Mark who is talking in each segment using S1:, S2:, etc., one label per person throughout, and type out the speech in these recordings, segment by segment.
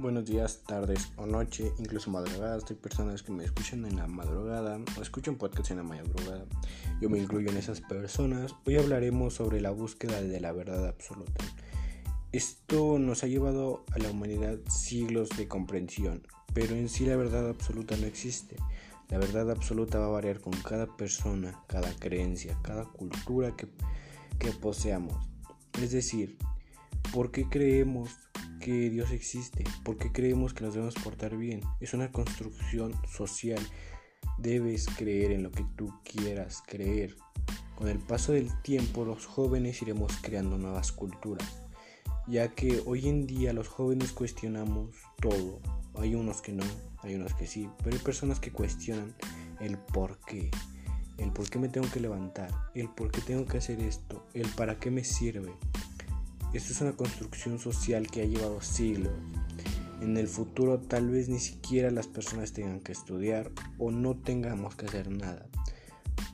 S1: Buenos días, tardes o noche, incluso madrugadas. Hay personas que me escuchan en la madrugada o escuchan podcast en la madrugada. Yo me incluyo en esas personas. Hoy hablaremos sobre la búsqueda de la verdad absoluta. Esto nos ha llevado a la humanidad siglos de comprensión, pero en sí la verdad absoluta no existe. La verdad absoluta va a variar con cada persona, cada creencia, cada cultura que, que poseamos. Es decir, ¿por qué creemos que Dios existe? ¿Por qué creemos que nos debemos portar bien? Es una construcción social. Debes creer en lo que tú quieras creer. Con el paso del tiempo los jóvenes iremos creando nuevas culturas, ya que hoy en día los jóvenes cuestionamos todo. Hay unos que no, hay unos que sí, pero hay personas que cuestionan el por qué. El por qué me tengo que levantar, el por qué tengo que hacer esto, el para qué me sirve, esto es una construcción social que ha llevado siglos. En el futuro tal vez ni siquiera las personas tengan que estudiar o no tengamos que hacer nada.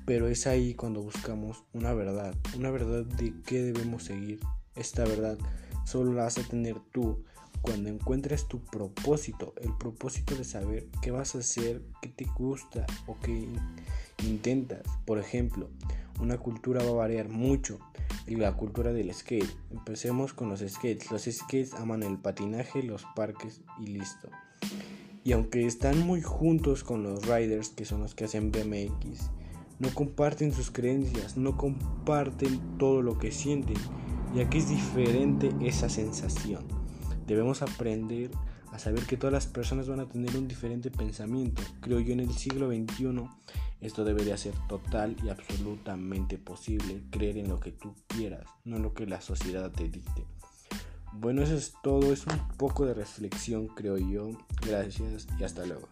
S1: Pero es ahí cuando buscamos una verdad, una verdad de qué debemos seguir. Esta verdad solo la vas a tener tú cuando encuentres tu propósito, el propósito de saber qué vas a hacer, qué te gusta o qué intentas. Por ejemplo, una cultura va a variar mucho y la cultura del skate. Empecemos con los skates. Los skates aman el patinaje, los parques y listo. Y aunque están muy juntos con los riders, que son los que hacen BMX, no comparten sus creencias, no comparten todo lo que sienten, ya que es diferente esa sensación. Debemos aprender a saber que todas las personas van a tener un diferente pensamiento. Creo yo en el siglo XXI esto debería ser total y absolutamente posible, creer en lo que tú quieras, no en lo que la sociedad te dicte. Bueno, eso es todo, es un poco de reflexión creo yo. Gracias y hasta luego.